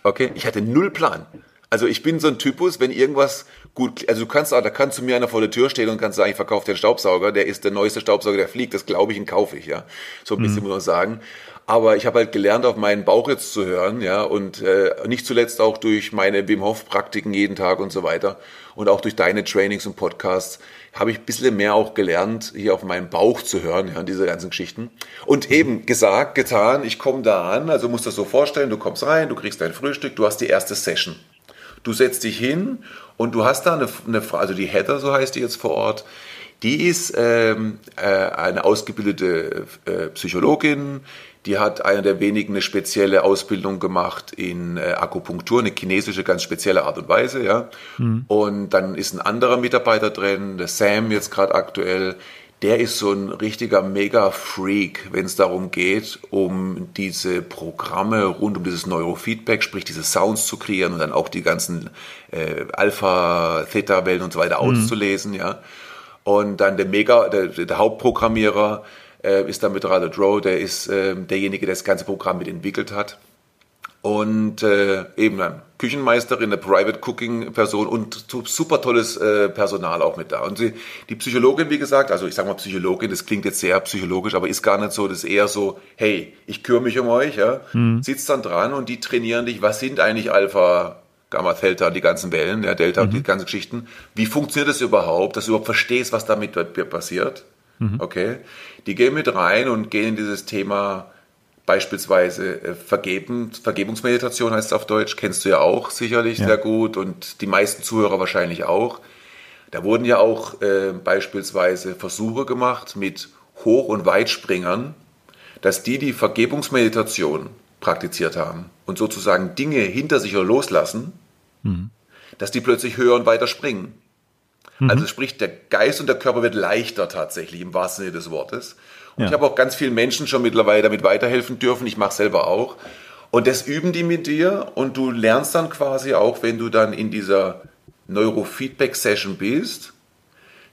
Okay, ich hatte null Plan. Also ich bin so ein Typus, wenn irgendwas gut, also du kannst auch, da kann zu mir einer vor der Tür stehen und kannst sagen, ich verkaufe den Staubsauger, der ist der neueste Staubsauger, der fliegt, das glaube ich, den kaufe ich, ja. So ein bisschen mhm. muss man sagen. Aber ich habe halt gelernt, auf meinen Bauch jetzt zu hören, ja, und äh, nicht zuletzt auch durch meine Wim Hof Praktiken jeden Tag und so weiter und auch durch deine Trainings und Podcasts habe ich ein bisschen mehr auch gelernt, hier auf meinen Bauch zu hören, ja, diese ganzen Geschichten. Und eben gesagt, getan, ich komme da an, also musst du das so vorstellen, du kommst rein, du kriegst dein Frühstück, du hast die erste Session. Du setzt dich hin und du hast da eine, eine also die Heather, so heißt die jetzt vor Ort, Die ist ähm, äh, eine ausgebildete äh, Psychologin, die hat einer der wenigen eine spezielle Ausbildung gemacht in äh, Akupunktur, eine chinesische ganz spezielle Art und Weise, ja. Mhm. Und dann ist ein anderer Mitarbeiter drin, der Sam jetzt gerade aktuell, der ist so ein richtiger Mega-Freak, wenn es darum geht, um diese Programme rund um dieses Neurofeedback, sprich diese Sounds zu kreieren und dann auch die ganzen äh, Alpha, Theta-Wellen und so weiter mhm. auszulesen, ja. Und dann der Mega, der, der Hauptprogrammierer äh, ist dann mit Rado Drow, der ist äh, derjenige, der das ganze Programm mit entwickelt hat und äh, eben dann Küchenmeisterin, eine Private Cooking Person und super tolles äh, Personal auch mit da. Und sie, die Psychologin, wie gesagt, also ich sage mal Psychologin, das klingt jetzt sehr psychologisch, aber ist gar nicht so, das ist eher so, hey, ich kümmere mich um euch, ja, mhm. sitzt dann dran und die trainieren dich, was sind eigentlich Alpha, Gamma, Delta, die ganzen Wellen, ja, Delta mhm. und die ganzen Geschichten. Wie funktioniert das überhaupt, dass du überhaupt verstehst, was damit passiert? Mhm. Okay. Die gehen mit rein und gehen in dieses Thema Beispielsweise äh, Vergeben, Vergebungsmeditation heißt es auf Deutsch, kennst du ja auch sicherlich ja. sehr gut und die meisten Zuhörer wahrscheinlich auch. Da wurden ja auch äh, beispielsweise Versuche gemacht mit Hoch- und Weitspringern, dass die die Vergebungsmeditation praktiziert haben und sozusagen Dinge hinter sich oder loslassen, mhm. dass die plötzlich höher und weiter springen. Mhm. Also sprich, der Geist und der Körper wird leichter tatsächlich im wahrsten Sinne des Wortes. Und ja. ich habe auch ganz vielen Menschen schon mittlerweile damit weiterhelfen dürfen. Ich mache selber auch. Und das üben die mit dir und du lernst dann quasi auch, wenn du dann in dieser Neurofeedback-Session bist,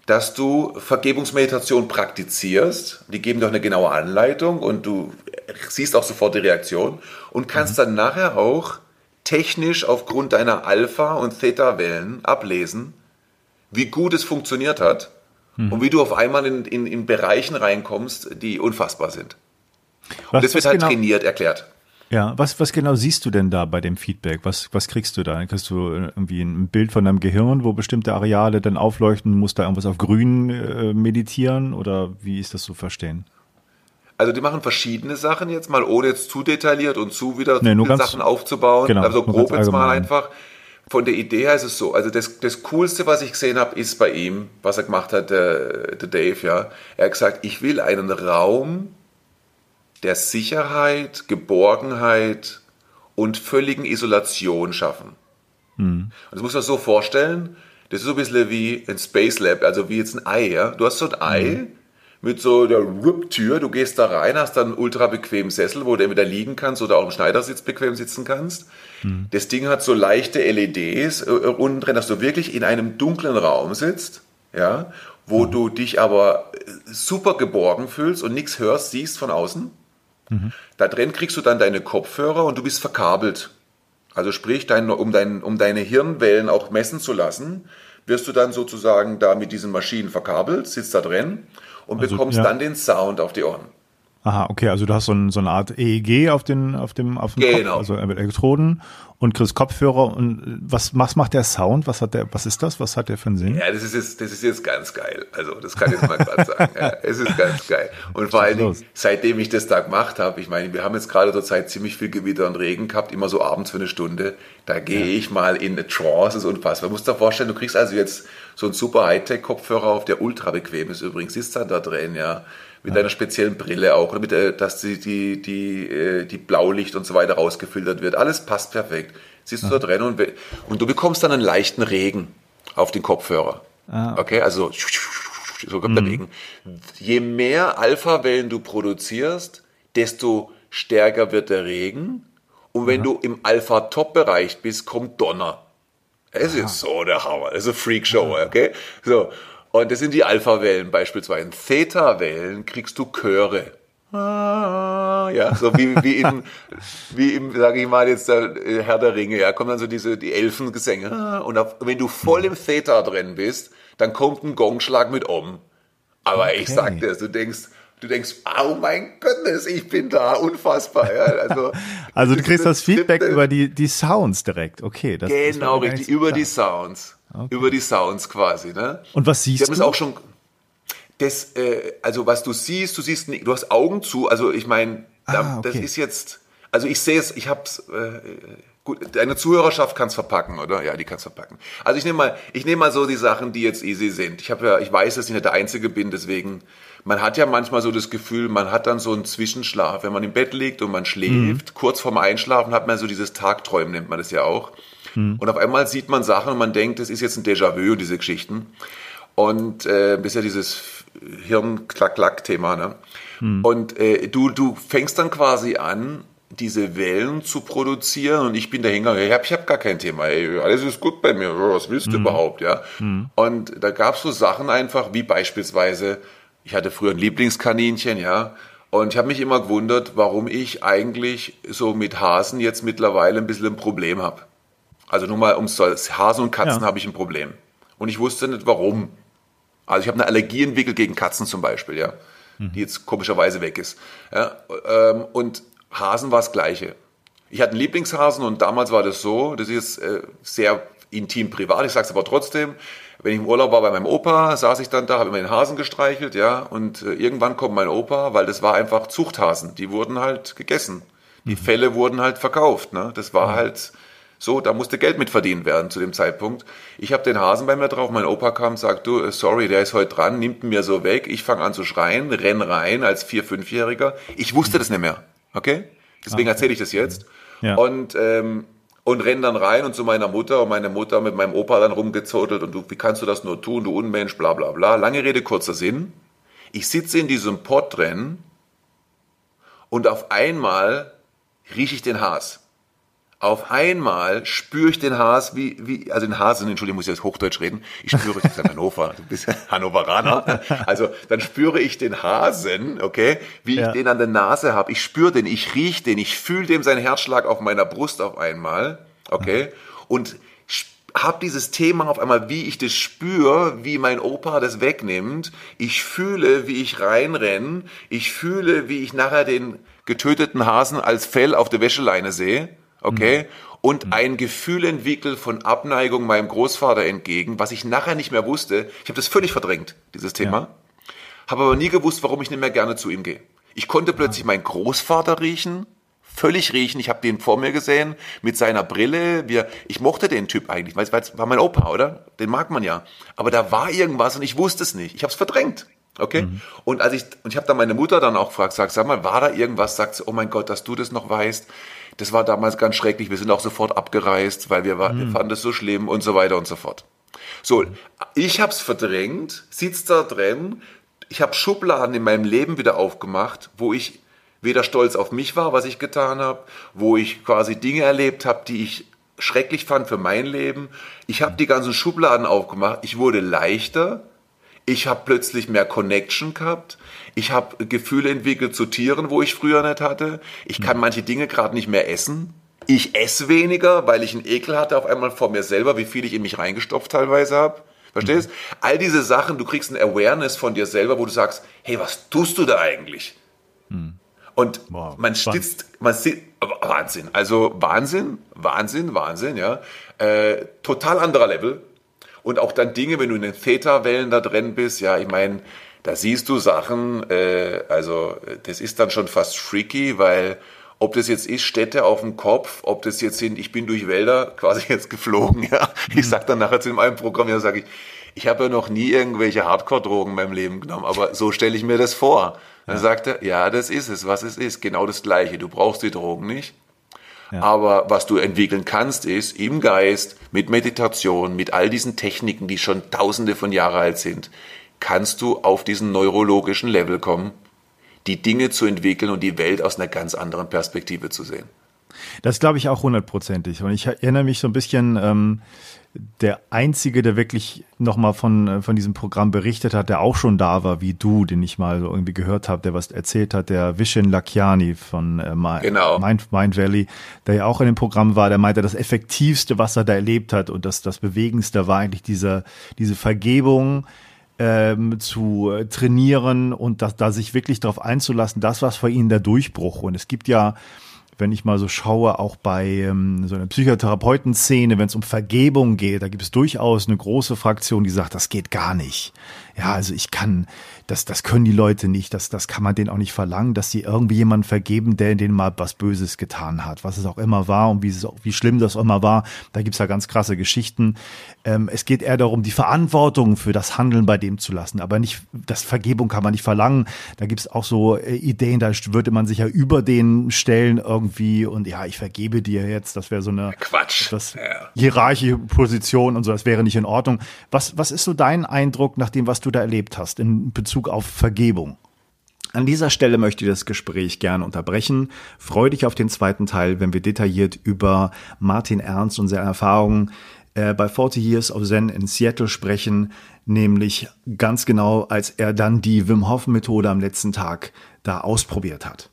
dass du Vergebungsmeditation praktizierst. Die geben dir eine genaue Anleitung und du siehst auch sofort die Reaktion und kannst mhm. dann nachher auch technisch aufgrund deiner Alpha- und Theta-Wellen ablesen, wie gut es funktioniert hat mhm. und wie du auf einmal in, in, in Bereichen reinkommst, die unfassbar sind. Und was, das wird halt genau, trainiert, erklärt. Ja, was, was genau siehst du denn da bei dem Feedback? Was, was kriegst du da? Kriegst du irgendwie ein Bild von deinem Gehirn, wo bestimmte Areale dann aufleuchten? Musst da irgendwas auf grün äh, meditieren oder wie ist das zu verstehen? Also die machen verschiedene Sachen jetzt mal, ohne jetzt zu detailliert und zu wieder nee, Sachen aufzubauen. Genau, also grob jetzt mal einfach von der Idee her ist es so, also das, das Coolste, was ich gesehen habe, ist bei ihm, was er gemacht hat, der, der Dave, ja. Er hat gesagt, ich will einen Raum der Sicherheit, Geborgenheit und völligen Isolation schaffen. Mhm. Und das muss man so vorstellen, das ist so ein bisschen wie ein Space Lab, also wie jetzt ein Ei, ja. Du hast so ein Ei, mhm mit so der Rip-Tür. Du gehst da rein, hast dann einen ultra bequemen Sessel, wo du entweder liegen kannst oder auch im Schneidersitz bequem sitzen kannst. Mhm. Das Ding hat so leichte LEDs äh, unten drin, dass du wirklich in einem dunklen Raum sitzt, ja, wo mhm. du dich aber äh, super geborgen fühlst und nichts hörst, siehst von außen. Mhm. Da drin kriegst du dann deine Kopfhörer und du bist verkabelt. Also sprich, dein, um, dein, um deine Hirnwellen auch messen zu lassen, wirst du dann sozusagen da mit diesen Maschinen verkabelt, sitzt da drin und also, bekommst ja. dann den Sound auf die Ohren. Aha, okay, also du hast so, ein, so eine Art EEG auf den, auf dem, auf dem genau. Kopf, also mit Elektroden und kriegst Kopfhörer und was, was macht der Sound? Was hat der, was ist das? Was hat der für einen Sinn? Ja, das ist jetzt, das ist jetzt ganz geil. Also, das kann ich jetzt mal gerade sagen. Ja, es ist ganz geil. Und vor allen Dingen, seitdem ich das da gemacht habe, ich meine, wir haben jetzt gerade zur Zeit ziemlich viel Gewitter und Regen gehabt, immer so abends für eine Stunde. Da gehe ja. ich mal in eine Trance, das ist unfassbar. Du musst dir vorstellen, du kriegst also jetzt so einen super Hightech-Kopfhörer auf, der ultra bequem ist übrigens, ist dann da drin, ja mit ja. einer speziellen Brille auch, damit, äh, dass die, die, die, äh, die Blaulicht und so weiter rausgefiltert wird. Alles passt perfekt. Siehst du ja. da drin und, und du bekommst dann einen leichten Regen auf den Kopfhörer. Ah. Okay, also so kommt mhm. der Regen. Je mehr Alpha-Wellen du produzierst, desto stärker wird der Regen. Und wenn ja. du im Alpha-Top-Bereich bist, kommt Donner. Es ist so der Hammer. Es ist eine Freakshow, okay? So. Und das sind die Alpha-Wellen beispielsweise. Theta-Wellen kriegst du Chöre. Ah, ja, so wie, wie im, wie im, sage ich mal jetzt, der äh, Herr der Ringe, ja, kommen dann so diese, die Elfengesänge. Ah, und auf, wenn du voll im Theta drin bist, dann kommt ein Gongschlag mit Om. Aber okay. ich sag dir, du denkst, du denkst, oh mein Gottes, ich bin da, unfassbar. Ja, also, also du kriegst das Feedback über die, die Sounds direkt, okay. Das, genau, das richtig, über die Sounds. Okay. Über die Sounds quasi. Ne? Und was siehst du? auch schon. Das, äh, also was du siehst, du siehst, du hast Augen zu. Also ich meine, ah, okay. das ist jetzt. Also ich sehe es, ich habe es. Äh, Gut, deine Zuhörerschaft kann es verpacken, oder? Ja, die kann es verpacken. Also ich nehme mal, ich nehme mal so die Sachen, die jetzt easy sind. Ich habe ja, ich weiß, dass ich nicht der Einzige bin, deswegen. Man hat ja manchmal so das Gefühl, man hat dann so einen Zwischenschlaf, wenn man im Bett liegt und man schläft. Mhm. Kurz vorm Einschlafen hat man so dieses Tagträumen, nennt man das ja auch. Mhm. Und auf einmal sieht man Sachen und man denkt, das ist jetzt ein Déjà-vu, diese Geschichten. Und äh, das ist ja dieses Hirn-Klack-Klack-Thema. Ne? Mhm. Und äh, du, du fängst dann quasi an, diese Wellen zu produzieren und ich bin dahinter, ich habe ich hab gar kein Thema, ey, alles ist gut bei mir, was willst du mhm. überhaupt, ja? Mhm. Und da gab es so Sachen einfach, wie beispielsweise, ich hatte früher ein Lieblingskaninchen, ja, und ich habe mich immer gewundert, warum ich eigentlich so mit Hasen jetzt mittlerweile ein bisschen ein Problem habe. Also nur mal ums Hasen und Katzen ja. habe ich ein Problem. Und ich wusste nicht warum. Also ich habe eine Allergie entwickelt gegen Katzen zum Beispiel, ja, mhm. die jetzt komischerweise weg ist. Ja, ähm, und Hasen war das Gleiche. Ich hatte einen Lieblingshasen und damals war das so, das ist äh, sehr intim privat, ich sage es aber trotzdem, wenn ich im Urlaub war bei meinem Opa, saß ich dann da, habe immer den Hasen gestreichelt, ja, und äh, irgendwann kommt mein Opa, weil das war einfach Zuchthasen, die wurden halt gegessen. Die mhm. Felle wurden halt verkauft, ne? Das war halt so, da musste Geld mit verdient werden zu dem Zeitpunkt. Ich habe den Hasen bei mir drauf, mein Opa kam, sagt, du, äh, sorry, der ist heute dran, nimmt mir so weg. Ich fange an zu schreien, renn rein als Vier-, Fünfjähriger. Ich wusste das nicht mehr, okay? Deswegen ah, erzähle ich das jetzt. Ja. Und, ähm, und renn dann rein und zu meiner Mutter und meine Mutter mit meinem Opa dann rumgezotelt und du, wie kannst du das nur tun, du Unmensch, bla bla bla. Lange Rede, kurzer Sinn. Ich sitze in diesem Pott drin und auf einmal rieche ich den Has auf einmal spüre ich den Haas, wie, wie, also den Hasen, Entschuldigung, muss ich jetzt Hochdeutsch reden. Ich spüre, ich sage Hannover, du bist Hannoveraner. Also dann spüre ich den Hasen, okay, wie ja. ich den an der Nase habe. Ich spüre den, ich rieche den, ich fühle dem seinen Herzschlag auf meiner Brust auf einmal, okay, und habe dieses Thema auf einmal, wie ich das spüre, wie mein Opa das wegnimmt. Ich fühle, wie ich reinrenne. Ich fühle, wie ich nachher den getöteten Hasen als Fell auf der Wäscheleine sehe okay? Mhm. Und mhm. ein Gefühl entwickelt von Abneigung meinem Großvater entgegen, was ich nachher nicht mehr wusste. Ich habe das völlig verdrängt, dieses Thema. Ja. Habe aber nie gewusst, warum ich nicht mehr gerne zu ihm gehe. Ich konnte plötzlich meinen Großvater riechen, völlig riechen. Ich habe den vor mir gesehen mit seiner Brille. Wir, ich mochte den Typ eigentlich, weil es war mein Opa, oder? Den mag man ja. Aber da war irgendwas und ich wusste es nicht. Ich habe es verdrängt. Okay? Mhm. Und als ich und ich habe dann meine Mutter dann auch gefragt, sag, sag mal, war da irgendwas? Sagt sie, oh mein Gott, dass du das noch weißt. Das war damals ganz schrecklich. Wir sind auch sofort abgereist, weil wir, war, mhm. wir fanden es so schlimm und so weiter und so fort. So, ich habe es verdrängt, sitzt da drin. Ich habe Schubladen in meinem Leben wieder aufgemacht, wo ich weder stolz auf mich war, was ich getan habe, wo ich quasi Dinge erlebt habe, die ich schrecklich fand für mein Leben. Ich habe die ganzen Schubladen aufgemacht. Ich wurde leichter. Ich habe plötzlich mehr Connection gehabt. Ich habe Gefühle entwickelt zu Tieren, wo ich früher nicht hatte. Ich kann hm. manche Dinge gerade nicht mehr essen. Ich esse weniger, weil ich einen Ekel hatte auf einmal vor mir selber, wie viel ich in mich reingestopft teilweise habe. Verstehst? Mhm. All diese Sachen, du kriegst ein Awareness von dir selber, wo du sagst, hey, was tust du da eigentlich? Mhm. Und wow. man stützt, man sieht, Wahnsinn. Also Wahnsinn, Wahnsinn, Wahnsinn, ja. Äh, total anderer Level. Und auch dann Dinge, wenn du in den Theta-Wellen da drin bist, ja, ich meine, da siehst du Sachen, äh, also das ist dann schon fast freaky, weil ob das jetzt ist, Städte auf dem Kopf, ob das jetzt sind, ich bin durch Wälder quasi jetzt geflogen, ja. Ich sag dann nachher zu dem einen Programmierer, sage ich, ich habe ja noch nie irgendwelche Hardcore-Drogen in meinem Leben genommen, aber so stelle ich mir das vor. Dann ja. sagt er, ja, das ist es, was es ist, genau das Gleiche. Du brauchst die Drogen nicht. Ja. Aber was du entwickeln kannst, ist im Geist, mit Meditation, mit all diesen Techniken, die schon tausende von Jahren alt sind, kannst du auf diesen neurologischen Level kommen, die Dinge zu entwickeln und die Welt aus einer ganz anderen Perspektive zu sehen. Das glaube ich auch hundertprozentig. Und ich erinnere mich so ein bisschen, ähm, der Einzige, der wirklich nochmal von, äh, von diesem Programm berichtet hat, der auch schon da war, wie du, den ich mal so irgendwie gehört habe, der was erzählt hat, der Vishen Lakiani von äh, genau. Mind, Mind Valley, der ja auch in dem Programm war, der meinte, das Effektivste, was er da erlebt hat und das, das Bewegendste war eigentlich diese, diese Vergebung, ähm, zu äh, trainieren und da, da sich wirklich darauf einzulassen, das war für ihn der Durchbruch. Und es gibt ja, wenn ich mal so schaue, auch bei ähm, so einer Psychotherapeuten-Szene, wenn es um Vergebung geht, da gibt es durchaus eine große Fraktion, die sagt, das geht gar nicht. Ja, also ich kann das, das können die Leute nicht, das, das kann man denen auch nicht verlangen, dass sie irgendwie jemanden vergeben, der denen mal was Böses getan hat, was es auch immer war und wie, es wie schlimm das auch immer war. Da gibt's ja ganz krasse Geschichten. Ähm, es geht eher darum, die Verantwortung für das Handeln bei dem zu lassen, aber nicht, das Vergebung kann man nicht verlangen. Da gibt's auch so äh, Ideen, da würde man sich ja über den stellen irgendwie und ja, ich vergebe dir jetzt, das wäre so eine Quatsch. Ja. hierarchische Position und so, das wäre nicht in Ordnung. Was, was ist so dein Eindruck nach dem, was du da erlebt hast in Bezug Bezug auf Vergebung. An dieser Stelle möchte ich das Gespräch gerne unterbrechen. Freue dich auf den zweiten Teil, wenn wir detailliert über Martin Ernst und seine Erfahrungen äh, bei 40 Years of Zen in Seattle sprechen, nämlich ganz genau, als er dann die Wim Hof Methode am letzten Tag da ausprobiert hat.